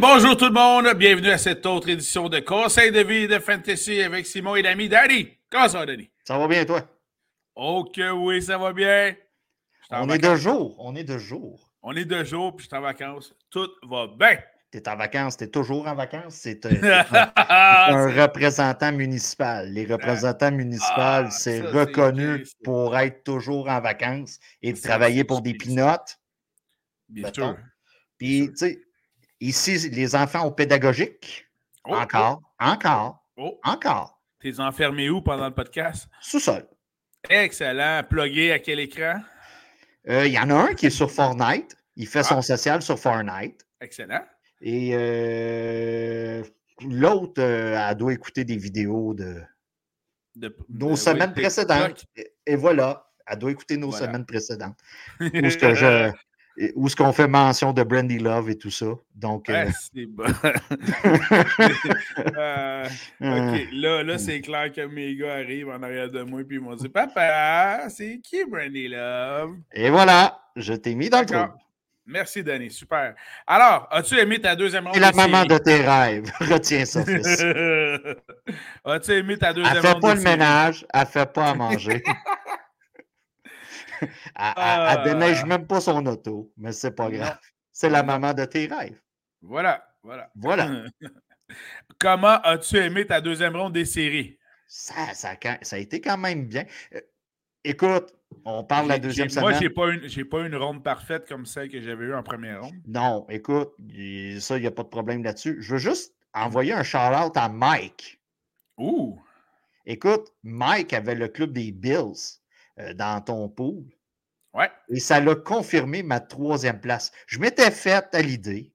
Bonjour tout le monde, bienvenue à cette autre édition de Conseil de vie de Fantasy avec Simon et l'ami Danny. Comment ça va, Danny? Ça va bien, toi? Ok, oui, ça va bien. On est de jour, on est de jour. On est de jour, puis je suis en vacances. Tout va bien. Tu es en vacances, tu es toujours en vacances? C'est un, représentant municipal. Les représentants municipaux, ah, c'est reconnu pour être toujours en vacances et de travailler pour des pinottes. Bien sûr. Puis, tu sais, ici, les enfants au pédagogique. Oh, encore, oh. encore, oh. encore. T'es enfermé où pendant le podcast? Sous-sol. Excellent. Plugué à quel écran? Euh, il y en a un qui est sur Fortnite. Il fait son ah. social sur Fortnite. Excellent. Et euh, l'autre, euh, elle doit écouter des vidéos de, nos semaines précédentes. Et, voilà, elle doit écouter nos semaines précédentes. Où où ce qu'on fait mention de Brandy Love et tout ça? Donc, euh, c'est bon. Euh, OK, là, là c'est clair que mes gars arrivent en arrière de moi et ils m'ont dit Papa, c'est qui Brandy Love? Et voilà, je t'ai mis dans le trou. Merci, Danny. Super. Alors, as-tu aimé ta deuxième ronde? C'est la maman de tes rêves. Retiens ça, fils. as-tu aimé ta deuxième ronde? Elle fait pas le ménage, elle fait pas à manger. elle, ne déneige ah. même pas son auto, mais c'est pas grave. C'est la maman de tes rêves. Voilà, voilà. Voilà. Comment as-tu aimé ta deuxième ronde des séries? Ça, ça, ça a été quand même bien. Euh, écoute, on parle de la deuxième semaine. Moi, je n'ai pas, une, pas une ronde parfaite comme celle que j'avais eue en première ronde. Non, écoute, ça, il n'y a pas de problème là-dessus. Je veux juste envoyer un shout-out à Mike. Ouh! Écoute, Mike avait le club des Bills. Euh, dans ton pool. Ouais. Et ça l'a confirmé ma troisième place. Je m'étais fait à l'idée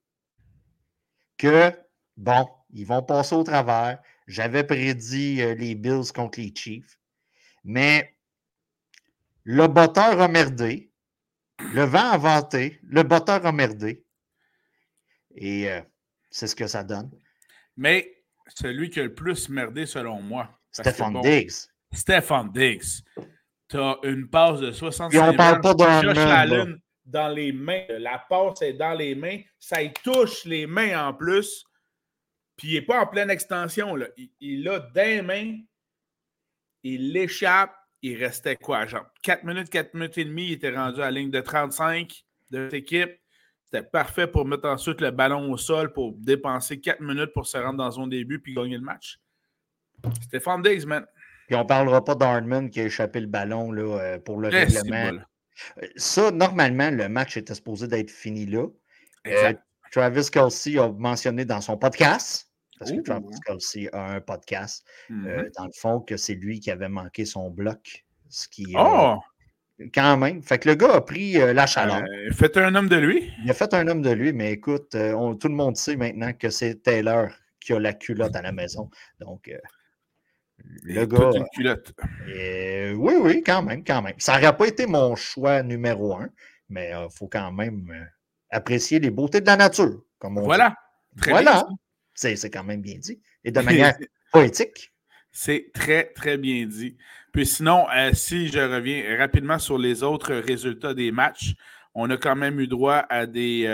que, bon, ils vont passer au travers. J'avais prédit euh, les Bills contre les Chiefs. Mais le botteur a merdé. Le vent a vanté. Le botteur a merdé. Et euh, c'est ce que ça donne. Mais celui qui a le plus merdé, selon moi. Stéphane Diggs. Stéphane Diggs. Tu as une passe de 65 Et on parle pas Josh dans les mains. La passe est dans les mains. Ça y touche les mains en plus. Puis il n'est pas en pleine extension. Là. Il, a des mains. Il l'échappe. Il restait quoi, genre 4 minutes, 4 minutes et demie. Il était rendu à la ligne de 35 de cette équipe. C'était parfait pour mettre ensuite le ballon au sol pour dépenser 4 minutes pour se rendre dans son début puis gagner le match. Stéphane Diggs, man. Puis on ne parlera pas d'Hardman qui a échappé le ballon là, euh, pour le règlement. Euh, ça, normalement, le match était supposé d'être fini là. Euh, Travis Kelsey a mentionné dans son podcast, parce que Travis Kelsey a un podcast, mm-hmm. dans le fond, que c'est lui qui avait manqué son bloc. Ce qui, oh! quand même. Fait que le gars a pris la chaleur. il a fait un homme de lui. Il a fait un homme de lui, mais écoute, tout le monde sait maintenant que c'est Taylor qui a la culotte à la maison. Donc, le gars. oui, oui, quand même, quand même. Ça n'aurait pas été mon choix numéro un, mais il euh, faut quand même euh, apprécier les beautés de la nature, comme on Voilà. Dit. voilà. C'est quand même bien dit. Et de manière poétique. C'est très, très bien dit. Puis sinon, euh, si je reviens rapidement sur les autres résultats des matchs, on a quand même eu droit à des.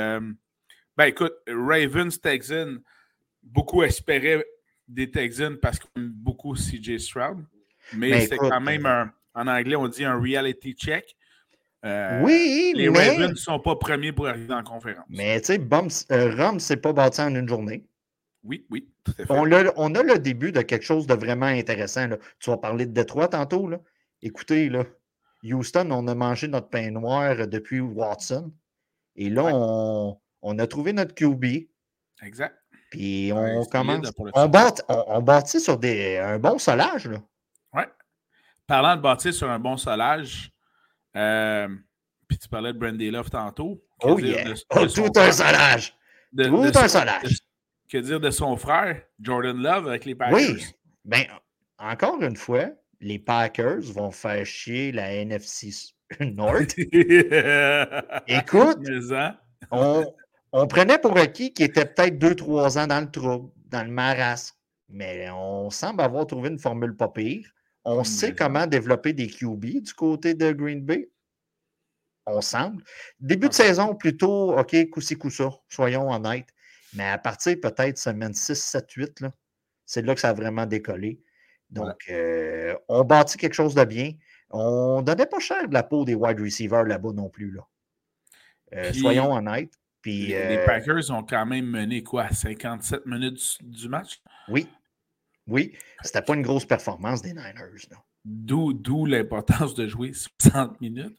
ben écoute, Ravens Texans, beaucoup espéraient des Texans parce qu'on aime beaucoup CJ Stroud. Mais, c'est quand même un, en anglais, on dit un reality check. Euh, oui, les Ravens ne sont pas premiers pour arriver en conférence. Mais tu sais, euh, Rome, c'est pas bâti en une journée. Oui, oui, tout à fait. On a, on a, le début de quelque chose de vraiment intéressant. Là. Tu vas parler de Détroit tantôt. Là. Écoutez, là, Houston, on a mangé notre pain noir depuis Watson. Et là, on, on, a trouvé notre QB. Exact. Puis on commence. On, bâtit, sur des, un bon solage. Là. Ouais. Parlant de bâtir sur un bon solage, euh, puis tu parlais de Brandy Love tantôt. Oh yeah! oh, tout un solage! tout un solage! que dire de son frère, Jordan Love, avec les Packers? Oui. Bien, encore une fois, les Packers vont faire chier la NFC North. Écoute, hein? on, on prenait pour acquis qu'il était peut-être deux, trois ans dans le trouble, dans le marasme. Mais on semble avoir trouvé une formule pas pire. On sait comment développer des QB du côté de Green Bay. On semble. Début de saison, plutôt, OK, coup-ci, coup-ça, soyons honnêtes. Mais à partir peut-être semaine 6, 7, 8, là, c'est là que ça a vraiment décollé. Donc, euh, on bâtit quelque chose de bien. On ne donnait pas cher de la peau des wide receivers là-bas non plus. Là. Euh, soyons honnêtes. Puis, les, euh, Packers ont quand même mené quoi, 57 minutes du match? Oui. Oui. C'était pas une grosse performance des Niners. D'où l'importance de jouer 60 minutes.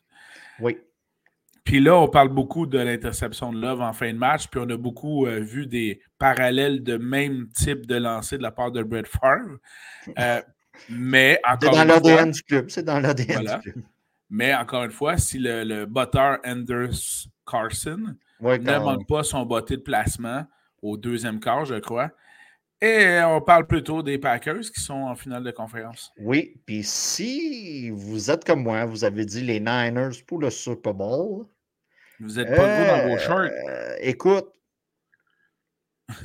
Oui. Puis là, on parle beaucoup de l'interception de Love en fin de match, puis on a beaucoup euh, vu des parallèles de même type de lancer de la part de Brett Favre. Euh, mais encore C'est dans l'ADN du club. C'est dans l'ADN du club. Mais encore une fois, si le, le botteur Anders Carson ne manque pas son botté de placement au deuxième quart, je crois, et on parle plutôt des Packers qui sont en finale de conférence. Oui, puis si vous êtes comme moi, vous avez dit les Niners pour le Super Bowl. Vous n'êtes pas euh, dans vos shorts. Euh, écoute,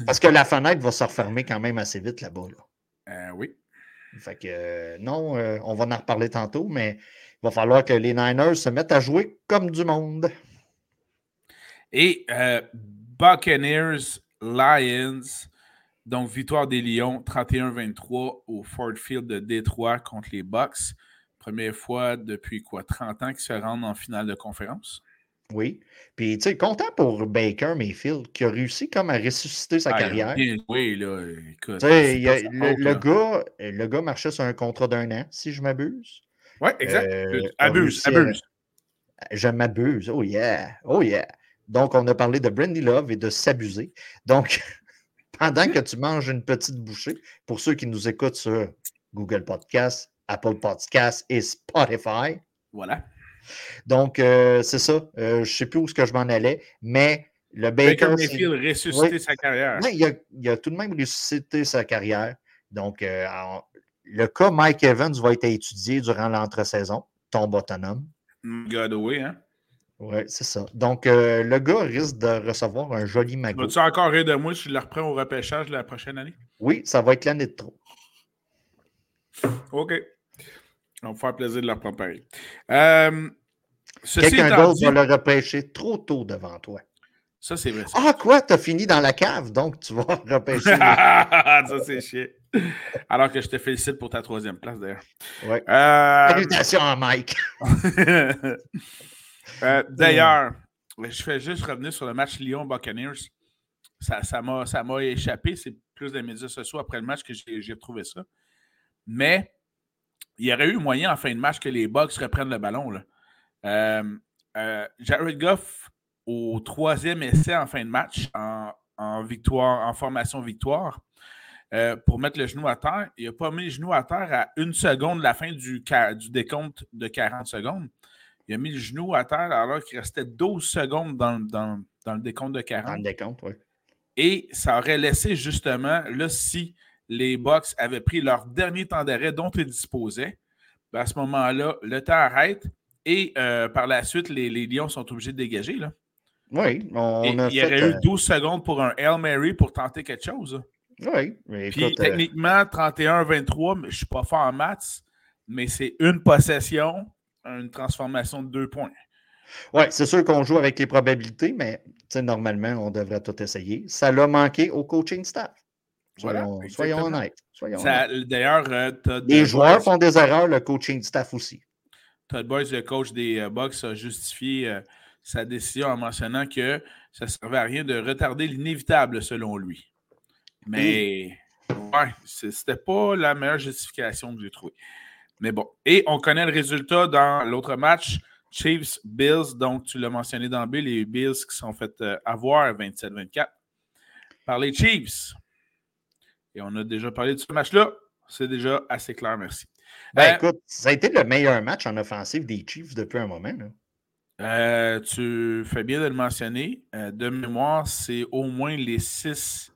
parce que la fenêtre va se refermer quand même assez vite là-bas. Euh, oui. Fait que non, on va en reparler tantôt, mais il va falloir que les Niners se mettent à jouer comme du monde. Et Buccaneers, Lions. Donc, victoire des Lions 31-23 au Ford Field de Détroit contre les Bucks. Première fois depuis quoi, 30 ans qu'ils se rendent en finale de conférence? Oui. Puis, tu sais, content pour Baker Mayfield qui a réussi comme à ressusciter sa ah, carrière. Oui, là, écoute. le, gars, le gars marchait sur un contrat d'un an, si je m'abuse. Oui, exact. Euh, abuse, abuse. Je m'abuse. Oh yeah. Oh yeah. Donc, on a parlé de Brandy Love et de s'abuser. Donc, pendant que tu manges une petite bouchée, pour ceux qui nous écoutent sur Google Podcast, Apple Podcast et Spotify. Voilà. Donc, euh, c'est ça. Euh, je ne sais plus où ce que je m'en allais, mais le Baker. Mayfield ressuscité sa carrière. Oui, il a, tout de même ressuscité sa carrière. Donc, euh, le cas Mike Evans va être étudié durant l'entre-saison, tombe autonome. God away, hein? Oui, c'est ça. Donc, euh, le gars risque de recevoir un joli magot. Vas-tu encore rire de moi si je le reprends au repêchage la prochaine année? Oui, ça va être l'année de trop. OK. On va faire plaisir de le reprendre pareil. Euh, Quelqu'un d'autre va le repêcher trop tôt devant toi. Ça, c'est vrai. Ah, quoi? T'as fini dans la cave, donc tu vas repêcher. ça, c'est chiant. Alors que je te félicite pour ta troisième place, d'ailleurs. Euh... Salutations à Mike. Euh, d'ailleurs, je fais juste revenir sur le match Lyon-Buccaneers. Ça m'a ça échappé. C'est plus des médias sociaux après le match que j'ai retrouvé ça. Mais il y aurait eu moyen en fin de match que les Bucks reprennent le ballon. Là. Euh, euh, Jared Goff, au troisième essai en fin de match, en, victoire, en formation victoire, pour mettre le genou à terre, il n'a pas mis le genou à terre à une seconde de la fin du, du décompte de 40 secondes. Il a mis le genou à terre alors qu'il restait 12 secondes dans, le décompte de 40. Dans le décompte, oui. Et ça aurait laissé justement, là, si les Bucks avaient pris leur dernier temps d'arrêt dont ils disposaient, ben, à ce moment-là, le temps arrête et euh, par la suite, les, Lions sont obligés de dégager. Là. Oui, on a Il y aurait eu 12 euh, secondes pour un Hail Mary pour tenter quelque chose. Oui, mais Puis euh, techniquement, 31-23, je ne suis pas fort en maths, mais c'est une possession une transformation de deux points. Oui, c'est sûr qu'on joue avec les probabilités, mais normalement, on devrait tout essayer. Ça l'a manqué au coaching staff. Soyons, honnêtes. D'ailleurs, euh, les joueurs font des erreurs, le coaching staff aussi. Todd Boyce, le coach des euh, Bucks, a justifié euh, sa décision en mentionnant que ça ne servait à rien de retarder l'inévitable, selon lui. Mais, ouais, c'était pas la meilleure justification que j'ai trouvée. Mais bon. Et on connaît le résultat dans l'autre match. Chiefs, Bills. Donc, tu l'as mentionné dans B, les Bills qui sont fait euh, avoir 27-24 par les Chiefs. Et on a déjà parlé de ce match-là. C'est déjà assez clair, merci. Ben, euh, écoute, ça a été le meilleur match en offensive des Chiefs depuis un moment. Euh, tu fais bien de le mentionner. de mémoire, c'est au moins les six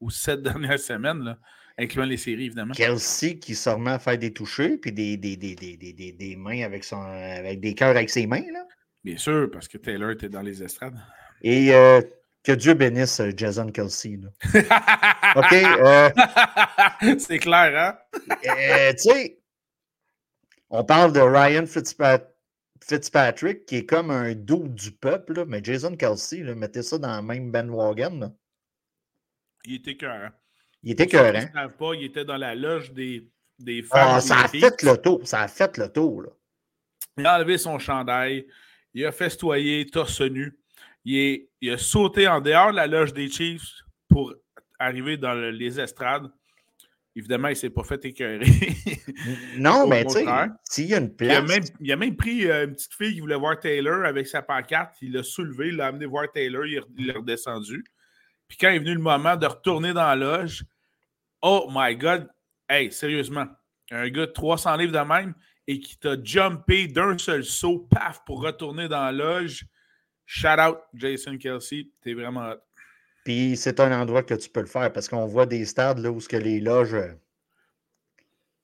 ou sept dernières semaines. Là incluant les séries, évidemment. Kelsey qui se remet à faire des touchés, puis des, des, des, des, mains avec, son, avec des cœurs avec ses mains. Là. Bien sûr, parce que Taylor était dans les estrades. Et euh, que Dieu bénisse euh, Jason Kelsey. OK. Euh, C'est clair, hein? tu sais, on parle de Ryan Fitzpatrick, qui est comme un dos du peuple, mais Jason Kelsey, mettez ça dans le même bandwagon. Il était cœur. Il était cœur. pas, il était dans la loge des, des femmes. Ah, ça a fait le tour. Ça a fait le tour. Là. Il a enlevé son chandail. Il a festoyé torse nu. Il, il a sauté en dehors de la loge des Chiefs pour arriver dans les estrades. Évidemment, il ne s'est pas fait écœurer. non, mais tu sais, s'il y a une place. Il a même, il a même pris euh, une petite fille qui voulait voir Taylor avec sa pancarte. Il l'a soulevé, il l'a amené voir Taylor, il est redescendu. Puis quand est venu le moment de retourner dans la loge, oh my God, hey, sérieusement, un gars de 300 livres de même et qui t'a jumpé d'un seul saut, paf, pour retourner dans la loge. Shout out, Jason Kelsey, t'es vraiment hot. Puis c'est un endroit que tu peux le faire parce qu'on voit des stades là, où ce que les loges. Euh,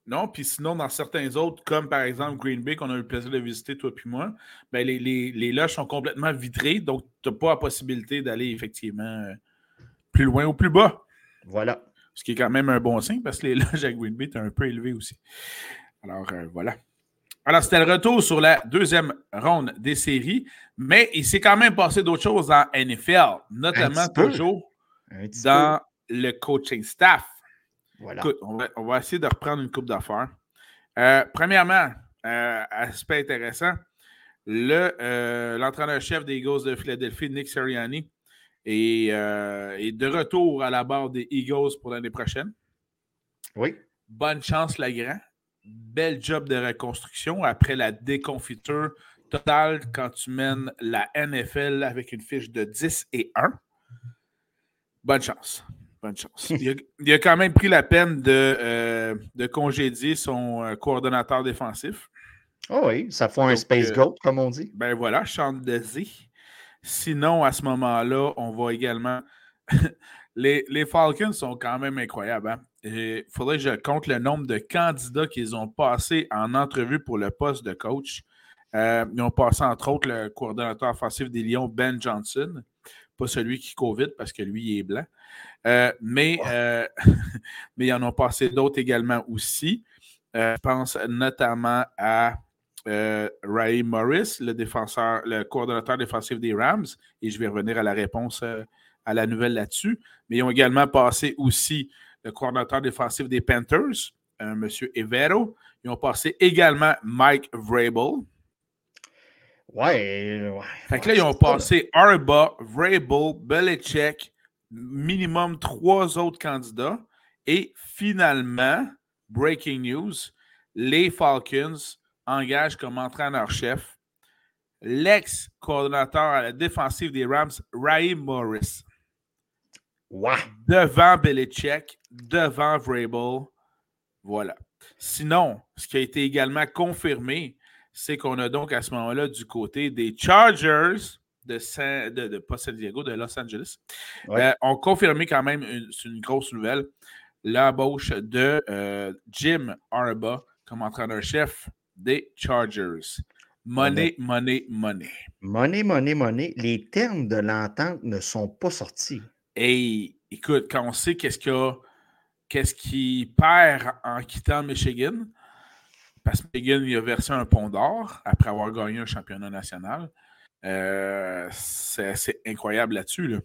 non, puis sinon, dans certains autres, comme par exemple Green Bay, qu'on a eu le plaisir de visiter, toi puis moi, ben les, les, loges sont complètement vitrées, donc tu n'as pas la possibilité d'aller effectivement euh, plus loin ou plus bas. Voilà. Ce qui est quand même un bon signe parce que les loges à Green Bay sont un peu élevées aussi. Alors, euh, voilà. Alors, c'était le retour sur la deuxième ronde des séries, mais il s'est quand même passé d'autres choses en NFL, notamment toujours dans le coaching staff. Voilà. Écoute, on va, essayer de reprendre une coupe d'affaires. Euh, premièrement, euh, aspect intéressant, euh, l'entraîneur-chef des Eagles de Philadelphie, Nick Sirianni, est, est, de retour à la barre des Eagles pour l'année prochaine. Oui. Bonne chance, la grand bel job de reconstruction après la déconfiture totale quand tu mènes la NFL avec une fiche de 10 et 1. Bonne chance. Bonne chance. Il a, quand même pris la peine de, euh, de congédier son euh, coordonnateur défensif. Oh oui, ça fait un space euh, goat, comme on dit. Ben voilà, chante de Sinon, à ce moment-là, on va également. les, les, Falcons sont quand même incroyables. Hein? il faudrait que je compte le nombre de candidats qu'ils ont passé en entrevue pour le poste de coach. Euh, ils ont passé, entre autres, le coordonnateur offensif des Lions, Ben Johnson. Pas celui qui COVID parce que lui, il est blanc. Euh, mais, euh, mais ils en ont passé d'autres également aussi. je pense notamment à Ray Morris, le défenseur, le coordonnateur défensif des Rams, et je vais revenir à la réponse à la nouvelle là-dessus. Mais ils ont également passé aussi le coordinateur défensif des Panthers, M. Evero. Ils ont passé également Mike Vrabel. Ouais, ouais. Fait que là, ils ont passé Arba, Vrabel, Belichick, minimum trois autres candidats. Et finalement, breaking news, les Falcons engagent comme entraîneur-chef l'ex-coordinateur à la défensive des Rams, Ray Morris. Devant Belichick, devant Vrabel. Voilà. Sinon, ce qui a été également confirmé, c'est qu'on a donc à ce moment-là du côté des Chargers de, San, de, pas San Diego, de Los Angeles, euh, ont confirmé quand même, c'est une grosse nouvelle, l'embauche de euh, Jim Arba comme entraîneur-chef des Chargers. Money, money, money. Money, money, money. Les termes de l'entente ne sont pas sortis. Et écoute, quand on sait qu'est-ce qu'il qu'est-ce perd en quittant Michigan, parce que Michigan il a versé un pont d'or après avoir gagné un championnat national. Euh, c'est incroyable là-dessus.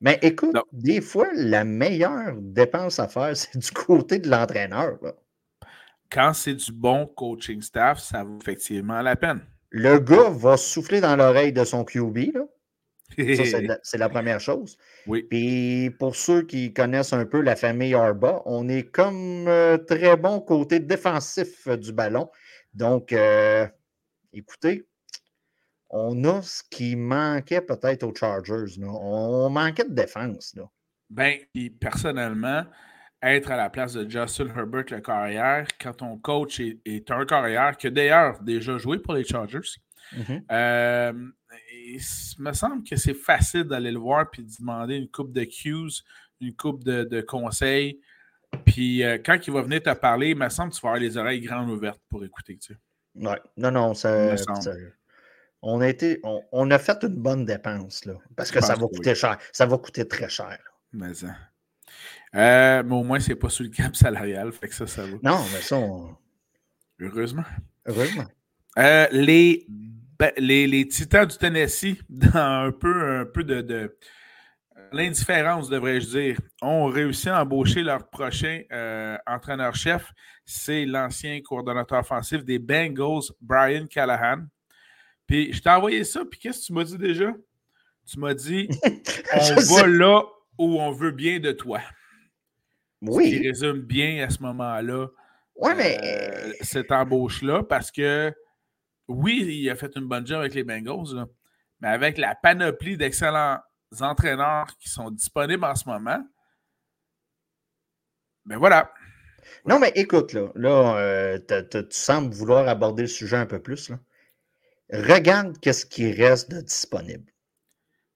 Mais écoute, des fois, la meilleure dépense à faire, c'est du côté de l'entraîneur. Quand c'est du bon coaching staff, ça vaut effectivement la peine. Le gars va souffler dans l'oreille de son QB. Là. c'est la, première chose. Oui. Puis pour ceux qui connaissent un peu la famille Arba, on est comme euh, très bon côté défensif du ballon. Donc, euh, écoutez, on a ce qui manquait peut-être aux Chargers. On manquait de défense. Là. Ben, personnellement, être à la place de Justin Herbert, le carrière, quand ton coach est, un carrière qui a d'ailleurs déjà joué pour les Chargers, mm-hmm. euh, il me semble que c'est facile d'aller le voir puis de demander une coupe de cues, une coupe de, conseils. Puis euh, quand il va venir te parler, il me semble que tu vas avoir les oreilles grandes ouvertes pour écouter. Tu Ouais. Non, non, ça. on, a été, on, a fait une bonne dépense, là. Parce que ça va coûter cher. Ça va coûter très cher. Mais, ça. Euh, mais au moins, c'est pas sous le cap salarial. Fait que ça, ça va. Non, mais ça, Heureusement. Heureusement. Euh, les ben, les, Titans du Tennessee, dans un peu, un peu de, l'indifférence, devrais-je dire, ont réussi à embaucher leur prochain euh, entraîneur-chef. C'est l'ancien coordonnateur offensif des Bengals, Brian Callahan. Puis je t'ai envoyé ça, puis qu'est-ce que tu m'as dit déjà? Tu m'as dit on va là où on veut bien de toi. Oui. Ce qui résume bien à ce moment-là mais. euh, cette embauche-là, parce que oui, il a fait une bonne job avec les Bengals, là, mais avec la panoplie d'excellents entraîneurs qui sont disponibles en ce moment, ben voilà. Non, mais écoute, là, là euh, tu sembles vouloir aborder le sujet un peu plus. Là. Regarde qu'est-ce qui reste de disponible.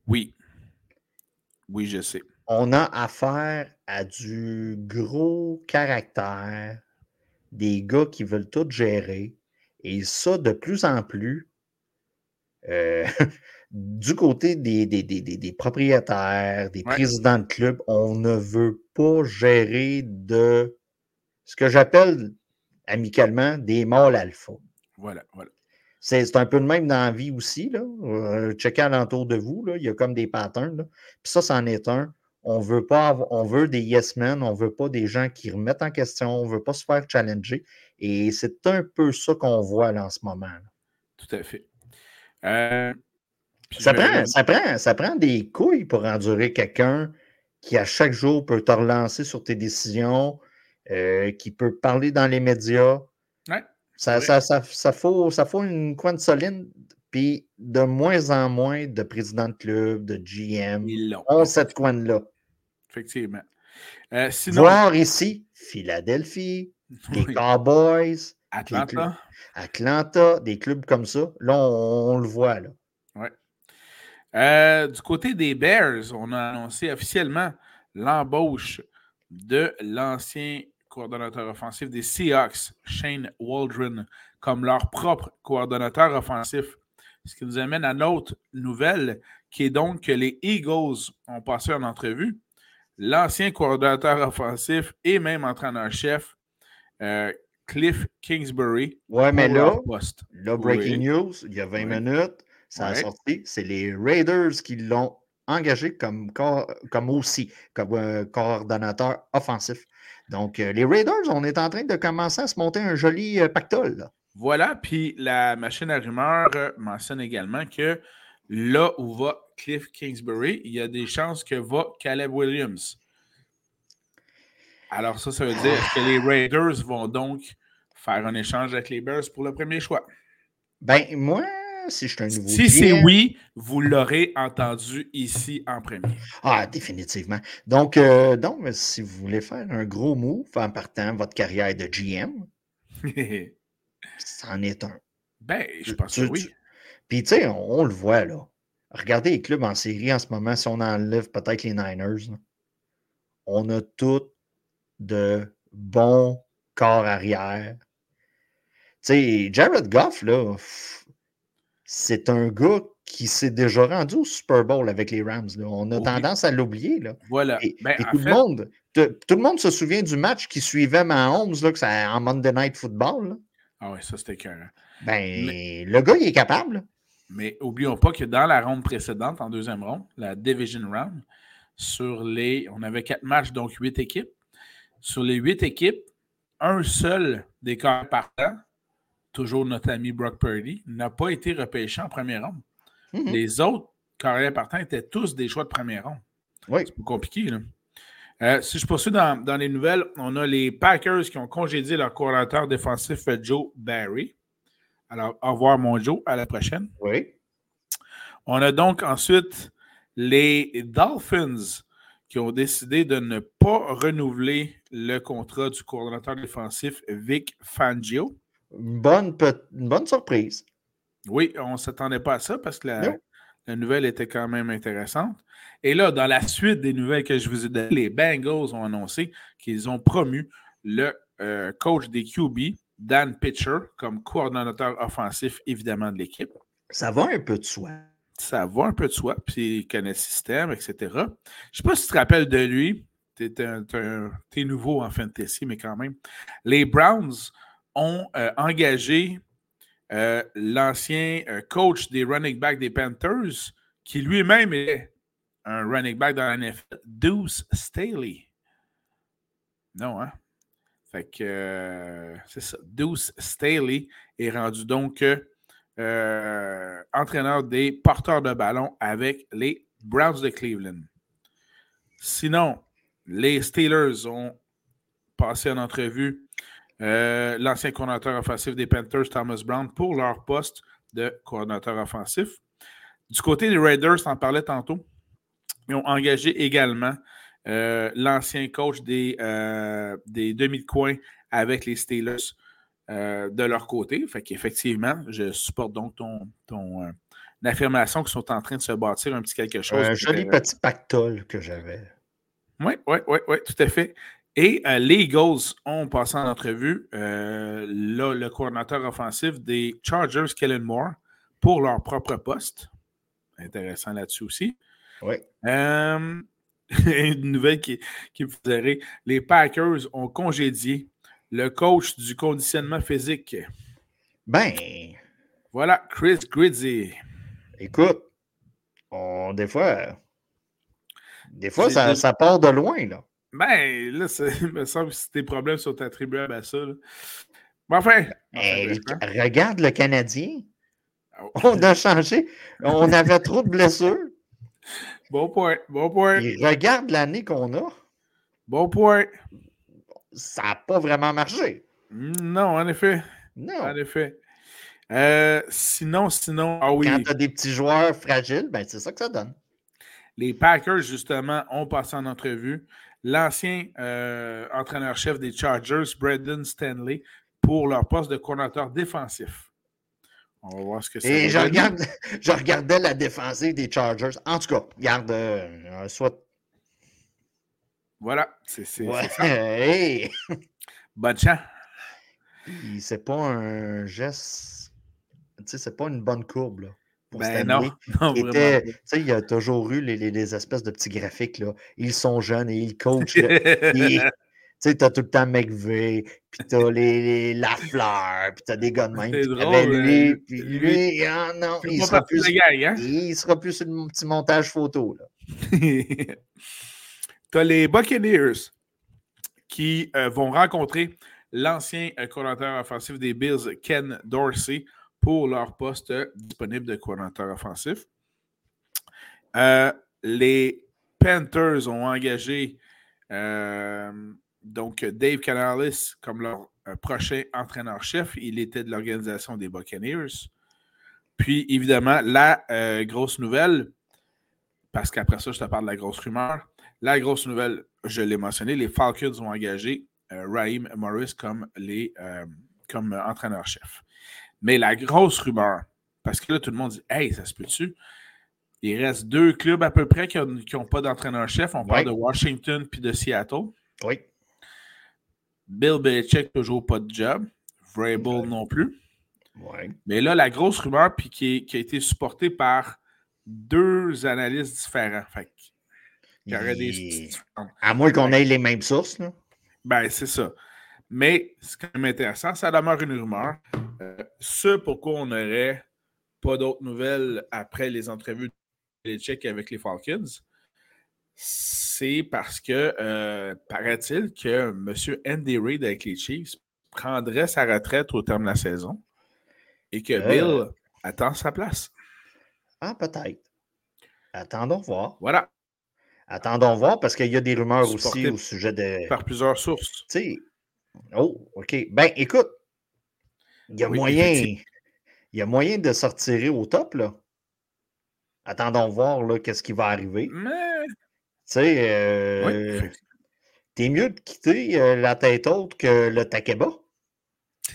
Oui. Oui, je sais. On a affaire à du gros caractère, des gars qui veulent tout gérer, et ça, de plus en plus, euh, du côté des, des, des- des- propriétaires, des Ouais. présidents de clubs, on ne veut pas gérer de ce que j'appelle amicalement des mâles alpha. Voilà, voilà. C'est c'est un peu le même dans la vie aussi. Là. Euh, checkez alentour de vous, là, il y a comme des patterns. là. Puis ça, c'en est un. On veut pas on veut des yes men, on veut pas des gens qui remettent en question, on veut pas se faire challenger. Et c'est un peu ça qu'on voit là, en ce moment. là. Tout à fait. Euh, Ça vais- prend, ça, prend, ça prend des couilles pour endurer quelqu'un qui, à chaque jour, peut te relancer sur tes décisions, euh, qui peut parler dans les médias. Ouais, Ça, c'est ça, ça, ça, faut, ça faut une coin de solide. Puis de moins en moins de présidents de club, de GM ont cette coin-là. Effectivement. Euh, sinon, Voir ici, Philadelphie, les Cowboys, Atlanta. Atlanta, des clubs comme ça. Là, on, on le voit. Là. Euh, du côté des Bears, on a annoncé officiellement l'embauche de l'ancien coordonnateur offensif des Seahawks, Shane Waldron, comme leur propre coordonnateur offensif. Ce qui nous amène à notre nouvelle, qui est donc que les Eagles ont passé en entrevue l'ancien coordonnateur offensif et même entraîneur-chef, euh, Cliff Kingsbury, Ouais, mais là, leur poste. là, breaking Oui. news, il y a 20 Oui. minutes, ça a sorti. C'est les Raiders qui l'ont engagé comme, comme aussi, comme euh, coordonnateur offensif. Donc, euh, les Raiders, on est en train de commencer à se monter un joli pactole. là. Voilà, puis la machine à rumeurs euh, mentionne également que là où va Cliff Kingsbury, il y a des chances que va Caleb Williams. Alors ça, ça veut dire que les Raiders vont donc faire un échange avec les Bears pour le premier choix. Ben, moi, si je suis un nouveau Si c'est oui, vous l'aurez entendu ici en premier. Ah, définitivement. Donc, euh, donc, si vous voulez faire un gros move en partant votre carrière de GM, c'en est un. ben, je pense Tu- que oui. tu- Puis, tu sais, on, on le voit, là. Regardez les clubs en série en ce moment, si on enlève peut-être les Niners, là, on a tous de bons corps arrière. Tu sais, Jared Goff, là, c'est un gars qui s'est déjà rendu au Super Bowl avec les Rams. là. On a Oui. tendance à l'oublier, là. Voilà. Et, Ben, et tout, fait, le monde, tout, tout le monde se souvient du match qui suivait Mahomes là, que ça, en Monday Night Football. là. Ah ouais, ça c'était cœur. Ben, le gars, il est capable. Mais oublions pas que dans la ronde précédente, en deuxième ronde, la Division Round, sur les. On avait quatre matchs, donc huit équipes. Sur les huit équipes, un seul des corps partants, toujours notre ami Brock Purdy, n'a pas été repêché en première ronde. Mhm. Les autres carrières partants étaient tous des choix de première ronde. Oui. C'est pas compliqué, là. Euh, si je poursuis dans, dans les nouvelles, on a les Packers qui ont congédié leur coordinateur défensif Joe Barry. Alors, au revoir, mon Joe. À la prochaine. Oui. On a donc ensuite les Dolphins qui ont décidé de ne pas renouveler le contrat du coordonnateur défensif Vic Fangio. Une bonne, bonne surprise. Oui, on ne s'attendait pas à ça parce que la. La nouvelle était quand même intéressante. Et là, dans la suite des nouvelles que je vous ai données, les Bengals ont annoncé qu'ils ont promu le euh, coach des QB, Dan Pitcher, comme coordonnateur offensif, évidemment, de l'équipe. Ça va un peu de soi. ça va un peu de soi, puis il connaît le système, etc. Je ne sais pas si tu te rappelles de lui. Tu es, nouveau en fantasy, mais quand même. Les Browns ont euh, engagé euh, l'ancien euh, coach des running backs des Panthers, qui lui-même est un running back dans la NFL, Deuce Staley. Non, hein? Fait que euh, c'est ça. Deuce Staley est rendu donc entraîneur des porteurs de ballon avec les Browns de Cleveland. Sinon, les Steelers ont passé en entrevue euh, l'ancien coordinateur offensif des Panthers, Thomas Brown, pour leur poste de coordinateur offensif. Du côté des Raiders, on en parlait tantôt, ils ont engagé également euh, l'ancien coach des, euh, des demi de coin avec les Steelers de leur côté. Fait qu'effectivement, je supporte donc ton, ton affirmation qu'ils sont en train de se bâtir un petit quelque chose. Un joli petit pactole que j'avais. Oui, oui, oui, oui, tout à fait. Et euh, les Eagles ont passé en entrevue euh, le coordinateur offensif des Chargers, Kellen Moore, pour leur propre poste. Intéressant là-dessus aussi. Oui. Euh, une nouvelle qui, qui me faisait rire. Les Packers ont congédié le coach du conditionnement physique. Ben. Voilà, Chris Gridzy. Écoute, on, des fois, des fois, ça, ça, part de loin, là. Ben, là, il me semble que tes problèmes sont attribuables à ça. Mais enfin. regarde le Canadien. Ah On a changé. On avait trop de blessures. Bon point. Bon point. regarde l'année qu'on a. Bon point. Ça n'a pas vraiment marché. Non, en effet. Non. En effet. Euh, sinon, sinon, ah oui. Quand tu as des petits joueurs fragiles, ben c'est ça que ça donne. Les Packers, justement, ont passé en entrevue l'ancien euh, entraîneur-chef des Chargers, Braden Stanley, pour leur poste de coordinateur défensif. On va voir ce que c'est. Et je, regarde, je, regardais la défensive des Chargers. En tout cas, garde euh, soit. Voilà, c'est ouais. ça. Hey. Bonne chance. C'est pas un geste. Tu sais, c'est pas une bonne courbe, là ben non, il y a toujours eu les, les, espèces de petits graphiques. Là. Ils sont jeunes et ils coachent. tu sais, t'as tout le temps McVeigh, puis t'as les, la fleur, puis t'as des gars de même. Drôle, lui, hein. puis lui, ah, non, il sera, plus, hein? il sera plus sur le petit montage photo. Là. t'as les Buccaneers qui euh, vont rencontrer l'ancien euh, coordinateur offensif des Bills, Ken Dorsey, pour leur poste disponible de coordinateur offensif. Euh, les Panthers ont engagé euh, donc Dave Canales comme leur euh, prochain entraîneur-chef. Il était de l'organisation des Buccaneers. Puis, évidemment, la grosse nouvelle, parce qu'après ça, je te parle de la grosse rumeur. La grosse nouvelle, je l'ai mentionné, les Falcons ont engagé Raheem Morris comme, comme entraîneur-chef. Mais la grosse rumeur, parce que là, tout le monde dit Hey, ça se peut-tu? Il reste deux clubs à peu près qui n'ont pas d'entraîneur-chef. On parle de Washington puis de Seattle. Oui. Bill Belichick, toujours pas de job. Vrabel non plus. Oui. Mais là, la grosse rumeur, puis qui, a été supportée par deux analystes différents. Fait il y aurait des... À moins qu'on ait les mêmes sources. Là. Ben, c'est ça. Mais c'est quand même intéressant. Ça demeure une rumeur. Euh, ce pourquoi on n'aurait pas d'autres nouvelles après les entrevues de Tchèques avec les Falcons, c'est parce que, euh, paraît-il, que M. Andy Reid avec les Chiefs prendrait sa retraite au terme de la saison et que euh. Bill attend sa place. Ah, peut-être. Attendons voir. Voilà. Attendons voir parce qu'il y a des rumeurs aussi au sujet de. Par plusieurs sources. Tu sais. Oh, OK. Ben, écoute, il y a moyen. Il y a moyen de sortir au top, là. Attendons voir là, qu'est-ce qui va arriver. Mais... Tu sais, euh, t'es mieux de quitter euh, la tête haute que le Takeba?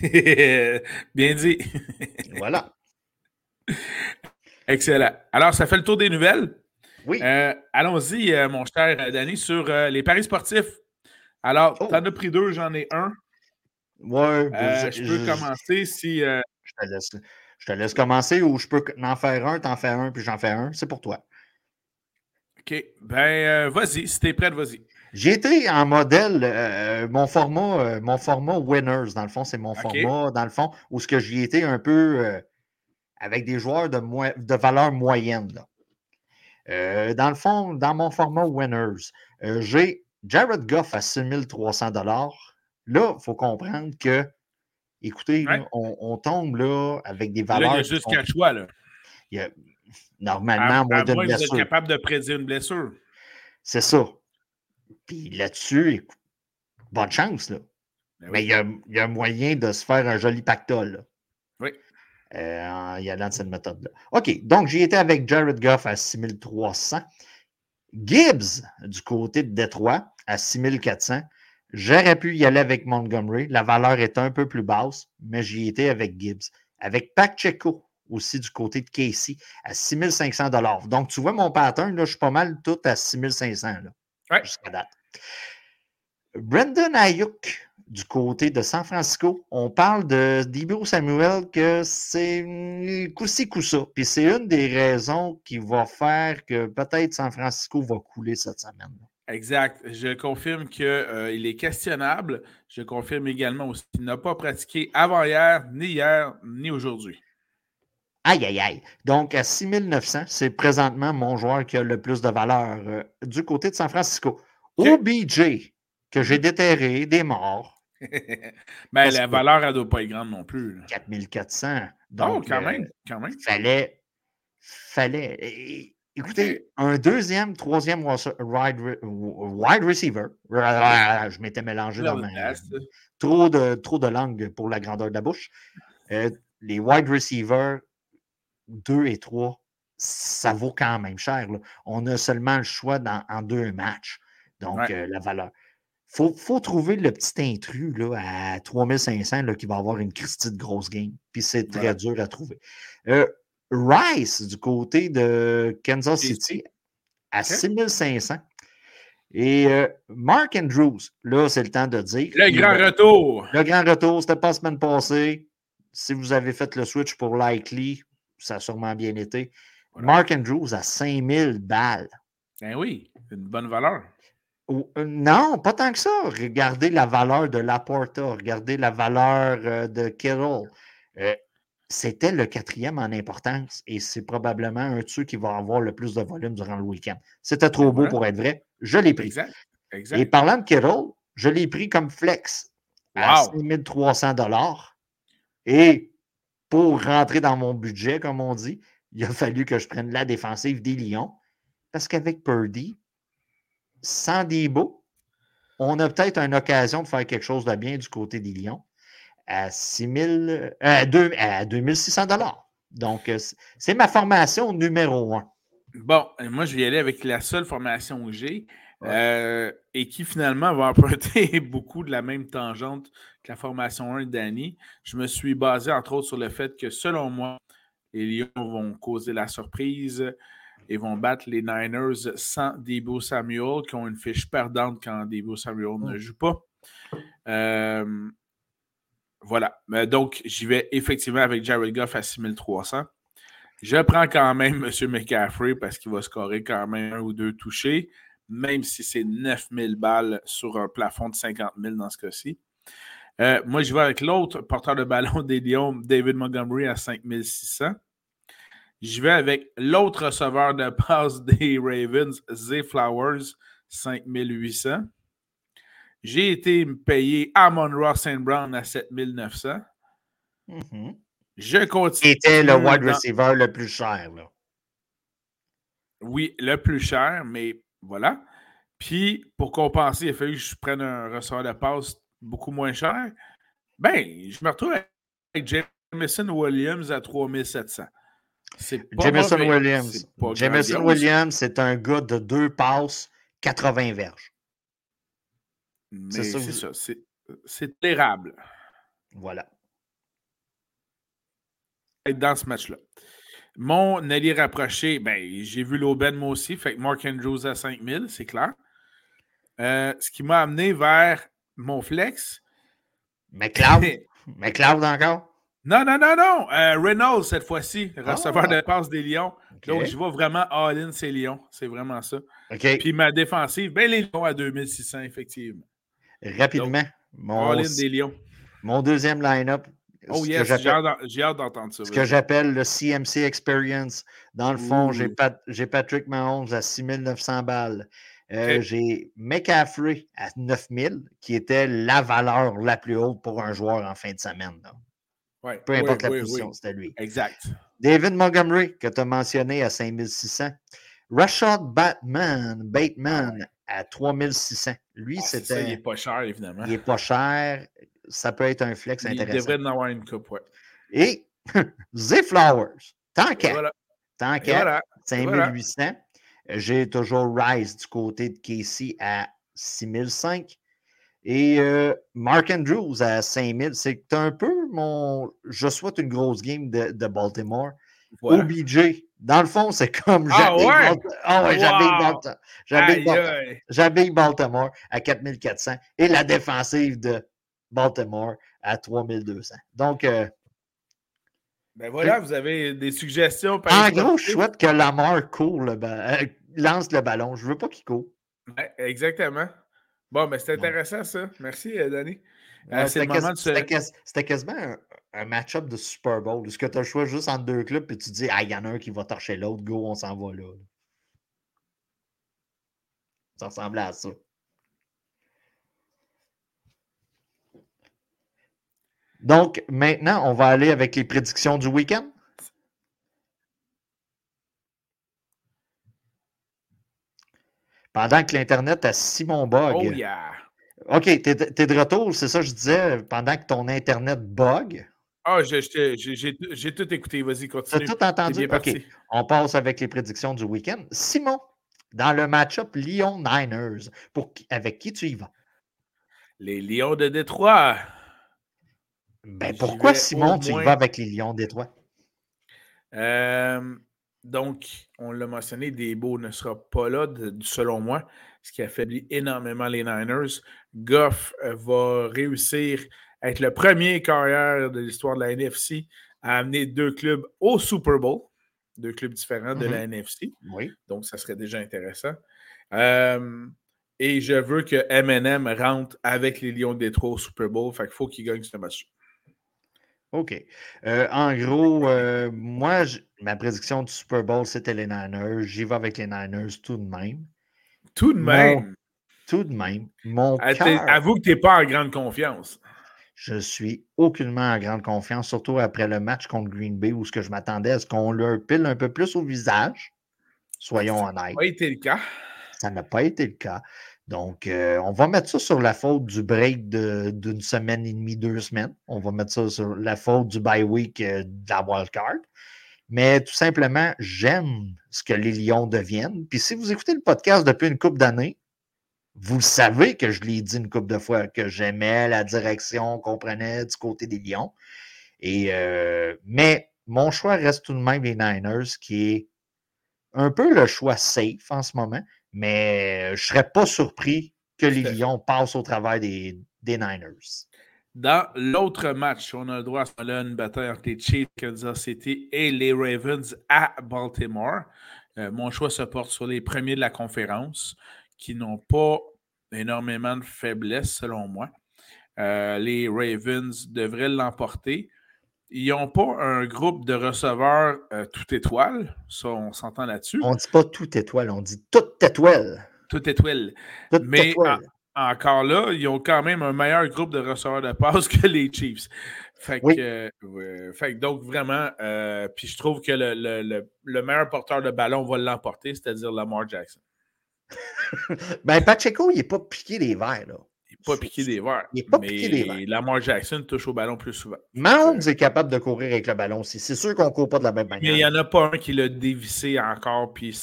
Bien dit. voilà. Excellent. Alors, ça fait le tour des nouvelles. Oui. Euh, allons-y, mon cher Danny, sur les paris sportifs. Alors, oh. t'en as pris deux, j'en ai un. Ouais, euh, je, peux commencer si. Euh, je, te laisse, je te laisse commencer ou je peux en faire un, t'en fais un, puis j'en fais un. C'est pour toi. OK. Ben, euh, vas-y. Si t'es prêt, vas-y. J'ai été en modèle, mon format, mon format winners, dans le fond, c'est mon format, dans le fond, où ce que j'y étais un peu avec des joueurs de, de valeur moyenne. Euh, dans le fond, dans mon format Winners, j'ai Jared Goff à 6300 Là, il faut comprendre que, écoutez, on, tombe là avec des valeurs. Là, il y a juste qu'un choix. Là. Il y a, normalement, moins de. Vous êtes capable de prédire une blessure. C'est ça. Puis là-dessus, bonne chance. Là. Ben Mais il y, a, il y, a, moyen de se faire un joli pactole. Oui. Euh, en y allant de cette méthode-là. OK, donc j'ai été avec Jared Goff à 6300. Gibbs, du côté de Détroit, à 6400. J'aurais pu y aller avec Montgomery. La valeur est un peu plus basse, mais j'y étais avec Gibbs. Avec Pacheco, aussi du côté de Casey, à 6500 Donc, tu vois mon pattern, là, je suis pas mal tout à 6500 jusqu'à date. Brendan Ayuk, du côté de San Francisco, on parle de Debo Samuel que c'est coussi coussa. Puis c'est une des raisons qui va faire que peut-être San Francisco va couler cette semaine. Exact. Je confirme qu'il euh, est questionnable. Je confirme également aussi qu'il n'a pas pratiqué avant-hier, ni hier, ni aujourd'hui. Aïe, aïe, aïe. Donc, à 6900, c'est présentement mon joueur qui a le plus de valeur euh, du côté de San Francisco. OBJ, que j'ai déterré, des morts. Mais la valeur, elle ne doit pas être grande non plus. 4400. Donc, quand même, quand même. Fallait, fallait. Écoutez, un deuxième, troisième wide, receiver. Je m'étais mélangé dans ma. Trop de, trop de langue pour la grandeur de la bouche. Euh, les wide receivers 2 et 3, ça vaut quand même cher. On a seulement le choix dans, en deux matchs. Donc, euh, la valeur. Il faut, trouver le petit intrus là, à 3500 là, qui va avoir une Christie de grosse game. Puis c'est très dur à trouver. Euh, Rice, du côté de Kansas City, à 6500. Et euh, Mark Andrews, là, c'est le temps de dire. Le grand retour. Le grand retour, c'était pas la semaine passée. Si vous avez fait le switch pour Likely, ça a sûrement bien été. Mark Andrews à 5000 balles. Ben oui, une bonne valeur. Euh, non, pas tant que ça. Regardez la valeur de Laporta, regardez la valeur euh, de Kittle c'était le quatrième en importance et c'est probablement un de ceux qui va avoir le plus de volume durant le week-end. C'était trop beau pour être vrai. Je l'ai pris. Exact. Et parlant de Kittle, je l'ai pris comme flex à 5300 dollars. Et pour rentrer dans mon budget, comme on dit, il a fallu que je prenne la défensive des Lions. Parce qu'avec Purdy, sans Debo, on a peut-être une occasion de faire quelque chose de bien du côté des Lions à, 6 euh, à, 2600 dollars. Donc, euh, c'est ma formation numéro un. Bon, moi, je vais y aller avec la seule formation que j'ai euh, et qui finalement va emprunter beaucoup de la même tangente que la formation 1 d'Annie. Je me suis basé entre autres sur le fait que selon moi, les Lions vont causer la surprise et vont battre les Niners sans Debo Samuel, qui ont une fiche perdante quand Debo Samuel ne joue pas. Euh, voilà. Donc, j'y vais effectivement avec Jared Goff à 6300. Je prends quand même M. McCaffrey parce qu'il va scorer quand même un ou deux touchés, même si c'est 9000 balles sur un plafond de 50 000 dans ce cas-ci. Euh, moi, je vais avec l'autre porteur de ballon des Lions, David Montgomery, à 5600. Je vais avec l'autre receveur de passe des Ravens, Zay Flowers, 5800. J'ai été payé Amon Ross St. Brown à 7900. Mm-hmm. Je continue. C'était le wide receiver le plus cher. Là. Oui, le plus cher, mais voilà. Puis, pour compenser, il a fallu que je prenne un receveur de passe beaucoup moins cher. Ben, je me retrouve avec Jameson Williams à 3700. Jameson Williams. Jameson Williams, c'est un gars de deux passes, 80 verges. C'est ça, c'est terrible. Voilà. Dans ce match-là. Mon allié rapproché, ben, j'ai vu l'aubaine moi aussi, fait que Mark Andrews à 5000, c'est clair. Euh, ce qui m'a amené vers mon flex. McLeod. McLeod encore? Non, non, non, non. Euh, Reynolds cette fois-ci, receveur ah! de passe des Lions. Donc, je vois vraiment all-in, c'est Lions. C'est vraiment ça. Puis ma défensive, ben, les Lions à 2600, effectivement. Rapidement, mon, des Lions. mon deuxième line-up, Oh yes, j'ai hâte d'entendre ça. Ce que j'appelle le CMC Experience. Dans le fond, j'ai Patrick Mahomes à 6900 balles. Euh, j'ai McCaffrey à 9000, qui était la valeur la plus haute pour un joueur en fin de semaine. Peu importe la position, c'était lui. Exact. David Montgomery, que tu as mentionné à 5600. Rashad Batman, Bateman à 3600. Lui, ah, c'était. Il n'est pas cher, évidemment. Il n'est pas cher. Ça peut être un flex intéressant. Il devrait en avoir une coupe, ouais. Et Z Flowers, tant qu'à. Tant qu'à. 5800. J'ai toujours Rice du côté de Casey à 6005. Et euh, Mark Andrews à 5000. C'est un peu mon. Je souhaite une grosse game de, de Baltimore. OBJ, dans le fond, c'est comme ah, ouais? Ah j'habille Baltimore à 4400 et la défensive de Baltimore à 3200. Donc, euh, ben voilà, vous avez des suggestions. en gros, je souhaite que Lamar court le euh, lance le ballon. Je veux pas qu'il court. exactement. Bon, mais c'est intéressant ça. Merci, euh, Danny. C'était quasiment un, match-up de Super Bowl. Est-ce que tu as le choix juste entre deux clubs et tu dis, ah, il y en a un qui va torcher l'autre, go, on s'en va là? Ça ressemblait à ça. Donc, maintenant, on va aller avec les prédictions du week-end? Pendant que l'Internet a Simon Bug. Oh yeah! OK, tu es, de retour, c'est ça que je disais, pendant que ton Internet bug? Ah, j'ai tout écouté. Vas-y, continue. Tu as tout entendu? OK. On passe avec les prédictions du week-end. Simon, dans le match-up Lyon-Niners, avec qui tu y vas? Les Lions de Détroit. Ben, pourquoi, Simon, tu y vas avec les Lions de Détroit? Euh, donc, on l'a mentionné, Debo ne sera pas là, selon moi, ce qui affaiblit énormément les Niners. Goff euh, va réussir à être le premier carrière de l'histoire de la NFC à amener deux clubs au Super Bowl, deux clubs différents de la mm-hmm. NFC. Oui. Donc, ça serait déjà intéressant. Euh, et je veux que M&M rentre avec les Lions de Détroit au Super Bowl. Fait qu'il faut qu'ils gagnent ce match. OK. Euh, en gros, euh, moi, ma prédiction du Super Bowl, c'était les Niners. J'y vais avec les Niners tout de même. Tout de même? tout de même. Mon Avoue que tu n'es pas en grande confiance. Je suis aucunement en grande confiance, surtout après le match contre Green Bay où ce que je m'attendais à ce qu'on leur pile un peu plus au visage. Soyons honnêtes. Ça n'a pas été le cas. Ça n'a pas été le cas. Donc, euh, on va mettre ça sur la faute du break d'une semaine et demie, deux semaines. On va mettre ça sur la faute du bye week euh, de la wildcard. Mais tout simplement, j'aime ce que les Lions deviennent. Puis si vous écoutez le podcast depuis une couple d'années, vous savez que je l'ai dit une couple de fois, que j'aimais la direction qu'on prenait du côté des Lions. Et, euh, mais mon choix reste tout de même les Niners, qui est un peu le choix safe en ce moment. Mais je ne serais pas surpris que les Lions passent au travers des, Niners. Dans l'autre match, on a le droit à ce une bataille entre les Chiefs, Kansas City et les Ravens à Baltimore. Euh, mon choix se porte sur les premiers de la conférence qui n'ont pas énormément de faiblesse selon moi. Euh, les Ravens devraient l'emporter. Ils n'ont pas un groupe de receveurs euh, tout étoile. Ça, on s'entend là-dessus. On ne dit pas tout étoile, on dit toute étoile. Tout étoile. Mais encore là, ils ont quand même un meilleur groupe de receveurs de passe que les Chiefs. Fait que, donc, vraiment, euh, puis je trouve que le, meilleur porteur de ballon va l'emporter, c'est-à-dire Lamar Jackson. ben, Pacheco, il n'est pas piqué des verres, là pas piqué des verres. Il n'est pas piqué des verres. Lamar Jackson touche au ballon plus souvent. Mahomes est capable de courir avec le ballon aussi. C'est sûr qu'on ne court pas de la même manière. Mais il n'y en a pas un qui l'a dévissé encore, puis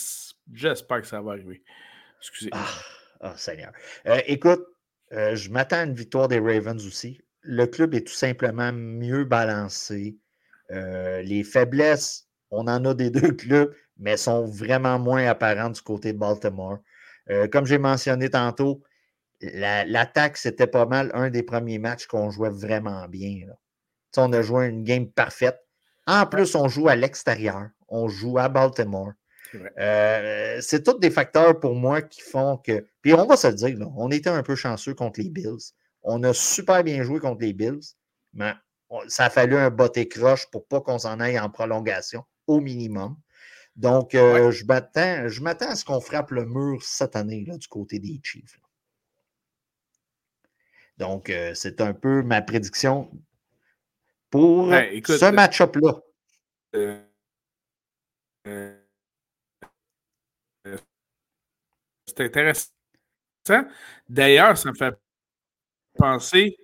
j'espère que ça va arriver. Excusez. Ah, oh, Seigneur. Euh, écoute, euh, je m'attends à une victoire des Ravens aussi. Le club est tout simplement mieux balancé. Euh, les faiblesses, on en a des deux clubs, mais sont vraiment moins apparentes du côté de Baltimore. comme j'ai mentionné tantôt, l'attaque, c'était pas mal un des premiers matchs qu'on jouait vraiment bien. On a joué une game parfaite. En plus, on joue à l'extérieur. On joue à Baltimore. Euh, c'est tous des facteurs pour moi qui font que. Puis on va se le dire, on était un peu chanceux contre les Bills. On a super bien joué contre les Bills, mais ça a fallu un botté croche pour pas qu'on s'en aille en prolongation, au minimum. Donc, euh, je m'attends à ce qu'on frappe le mur cette année là, du côté des Chiefs. Donc, euh, c'est un peu ma prédiction pour ben, ce match-up-là. Euh, c'est intéressant. D'ailleurs, ça me fait penser.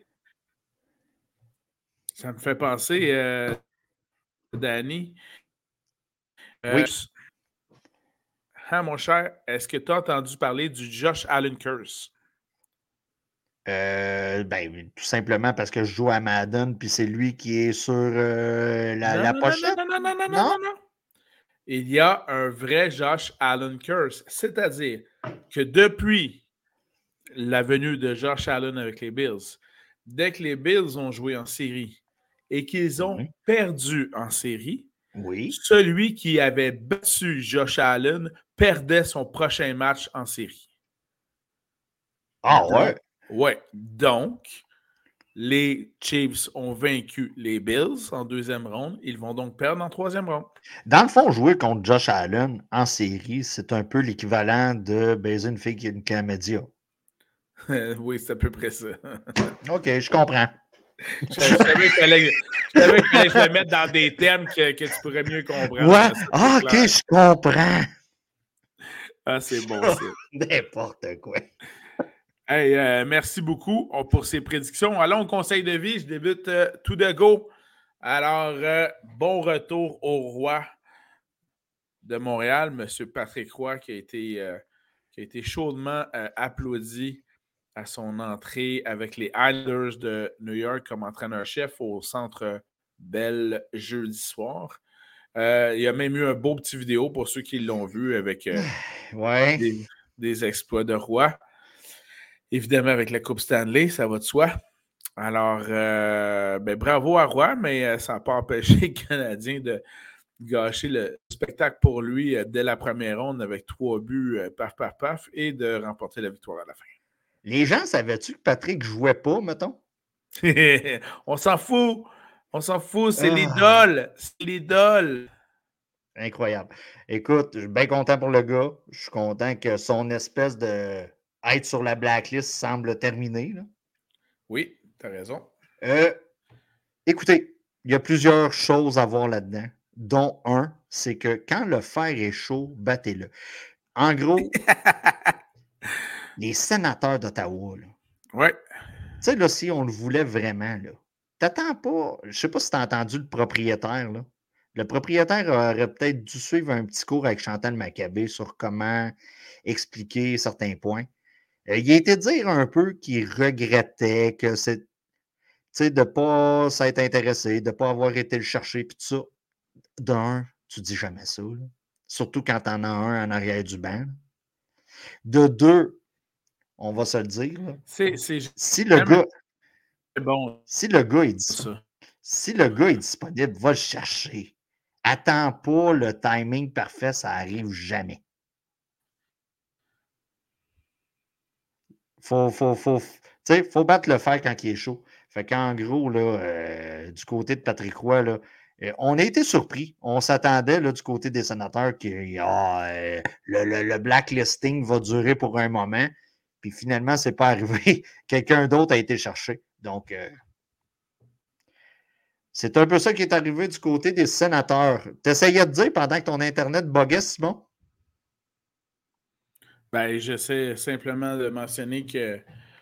Ça me fait penser, euh, Danny. Euh, oui. Hein, mon cher, est-ce que tu as entendu parler du Josh Allen Curse? Euh, ben, tout simplement parce que je joue à Madden, puis c'est lui qui est sur la, la pochette? Non non non, non, non, non, Il y a un vrai Josh Allen Curse. C'est-à-dire que depuis la venue de Josh Allen avec les Bills, dès que les Bills ont joué en série et qu'ils ont perdu en série, oui. celui qui avait battu Josh Allen perdait son prochain match en série. Ah ouais? Ouais. Donc, les Chiefs ont vaincu les Bills en deuxième ronde. Ils vont donc perdre en troisième ronde. Dans le fond, jouer contre Josh Allen en série, c'est un peu l'équivalent de baiser une fille qui a une camédia. oui, c'est à peu près ça. OK, je comprends. Je, savais qu'il fallait, que je le mette dans des termes que, que, tu pourrais mieux comprendre. Ouais. Ah, OK, je comprends. Ah, c'est bon, ça. N'importe quoi. Hey, euh, merci beaucoup pour ces prédictions. Allons au conseil de vie. Je débute euh, tout de go. Alors, euh, bon retour au roi de Montréal, M. Patrick Roy, qui a été, qui a été chaudement applaudi à son entrée avec les Islanders de New York comme entraîneur-chef au Centre Bell jeudi soir. il y a même eu un beau petit vidéo pour ceux qui l'ont vu avec ouais. des, des, exploits de roi. Évidemment, avec la Coupe Stanley, ça va de soi. Alors, euh, ben, bravo à Roy, mais euh, ça n'a pas empêché le Canadien de gâcher le spectacle pour lui euh, dès la première ronde avec trois buts, paf, paf, paf, et de remporter la victoire à la fin. Les gens savaient-tu que Patrick jouait pas, mettons? On s'en fout! On s'en fout, c'est ah. l'idole! C'est l'idole! Incroyable. Écoute, je suis bien content pour le gars. Je suis content que son espèce de être sur la blacklist semble terminé. Oui, tu as raison. Euh, écoutez, il y a plusieurs choses à voir là-dedans, dont un, c'est que quand le fer est chaud, battez-le. En gros, les sénateurs d'Ottawa. Oui. Tu sais, là, si on le voulait vraiment, là, t'attends pas. Je sais pas si tu as entendu le propriétaire, là. Le propriétaire aurait peut-être dû suivre un petit cours avec Chantal Maccabé sur comment expliquer certains points. Euh, il a été dire un peu qu'il regrettait que c'est de ne pas s'être intéressé, de ne pas avoir été le chercher, puis tout ça. D'un, tu dis jamais ça. Surtout quand tu en as un en arrière du banc. De deux, on va se le dire. si le gars. Bon. Si le gars est si le gars est disponible, va le chercher. Attends pas le timing parfait, ça arrive jamais. Faut, faut, faut, faut battre le fer quand il est chaud. Fait qu'en gros, là, euh, du côté de Patrick Roy, là, euh, on a été surpris. On s'attendait du côté des sénateurs que ah, euh, le, le, blacklisting va durer pour un moment. Puis finalement, ce n'est pas arrivé. Quelqu'un d'autre a été cherché. Donc, c'est un peu ça qui est arrivé du côté des sénateurs. Tu essayais de dire pendant que ton Internet buguait, Simon? Ben, j'essaie simplement de mentionner que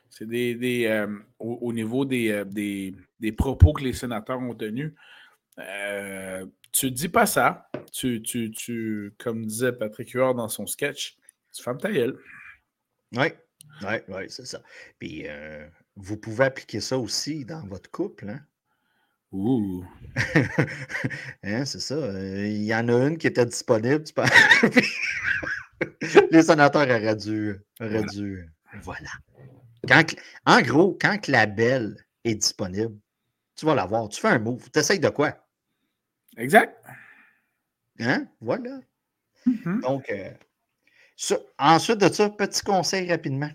c'est des, euh, au, niveau euh, des, des, propos que les sénateurs ont tenus. Euh, tu dis pas ça. Tu, tu, tu, comme disait Patrick Huard dans son sketch, tu fermes ta gueule. Oui, oui, oui, c'est ça. Puis vous pouvez appliquer ça aussi dans votre couple, hein? Ouh. hein, c'est ça. Il y en a une qui était disponible, tu peux... les sénateurs auraient dû. voilà. dû voilà. en gros, quand la belle est disponible, tu vas la voir. Tu fais un move. Tu essayes de quoi? Exact. Hein? Voilà. Mm-hmm. Donc, euh, ensuite de ça, petit conseil rapidement.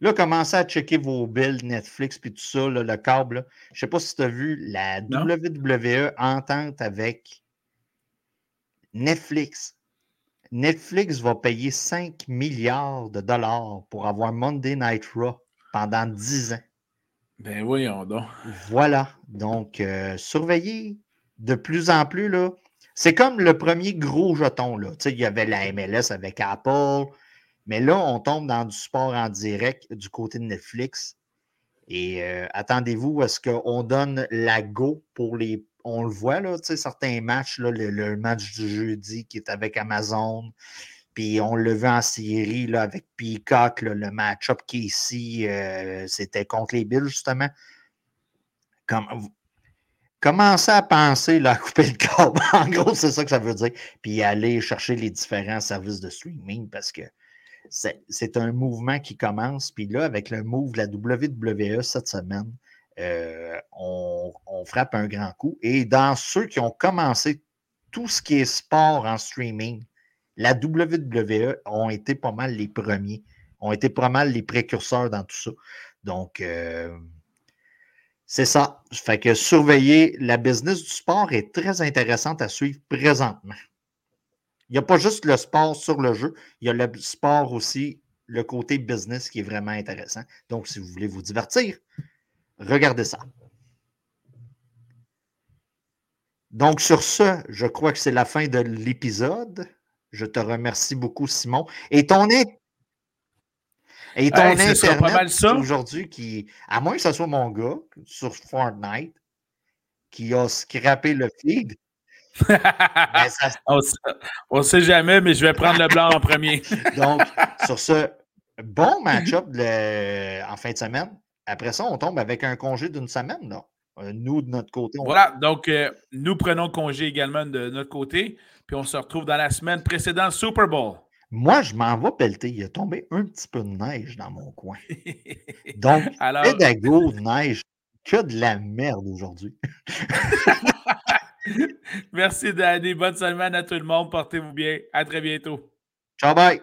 Là, commencez à checker vos bills, Netflix, puis tout ça, le câble. Je ne sais pas si tu as vu la WWE entente avec Netflix. Netflix va payer 5 milliards de dollars pour avoir Monday Night Raw pendant 10 ans. Ben voyons donc. Voilà. Donc, euh, surveillez de plus en plus, là. C'est comme le premier gros jeton, là. Il y avait la MLS avec Apple, mais là, on tombe dans du sport en direct du côté de Netflix. Et euh, attendez-vous à ce qu'on donne la go pour les. On le voit, certains matchs, le, match du jeudi qui est avec Amazon. Puis on le vu en série avec Peacock, le match-up qui ici, euh, c'était contre les Bills, justement. Comme, commencez à penser à couper le câble. en gros, c'est ça que ça veut dire. Puis aller chercher les différents services de streaming parce que c'est un mouvement qui commence. Puis là, avec le move de la WWE cette semaine, euh, on, frappe un grand coup. Et dans ceux qui ont commencé tout ce qui est sport en streaming, la WWE ont été pas mal les premiers, ont été pas mal les précurseurs dans tout ça. Donc, euh, c'est ça. Fait que surveiller la business du sport est très intéressante à suivre présentement. Il n'y a pas juste le sport sur le jeu, il y a le sport aussi, le côté business qui est vraiment intéressant. Donc, si vous voulez vous divertir, regardez ça. Donc, sur ce, je crois que c'est la fin de l'épisode. Je te remercie beaucoup, Simon. Et ton, et ton Internet aujourd'hui, qui, à moins que ce soit mon gars sur Fortnite, qui a scrappé le feed, ben, on ne sait jamais, mais je vais prendre le blanc en premier. Donc, sur ce bon match-up en fin de semaine, après ça, on tombe avec un congé d'une semaine. Là. Euh, nous, de notre côté. Voilà, donc euh, nous prenons congé également de notre côté, puis on se retrouve dans la semaine précédente Super Bowl. Moi, je m'en vais pelleter. Il a tombé un petit peu de neige dans mon coin. Donc, Alors... pédago de neige, que de la merde aujourd'hui. Merci, Danny. Bonne semaine à tout le monde. Portez-vous bien. À très bientôt. Ciao, bye.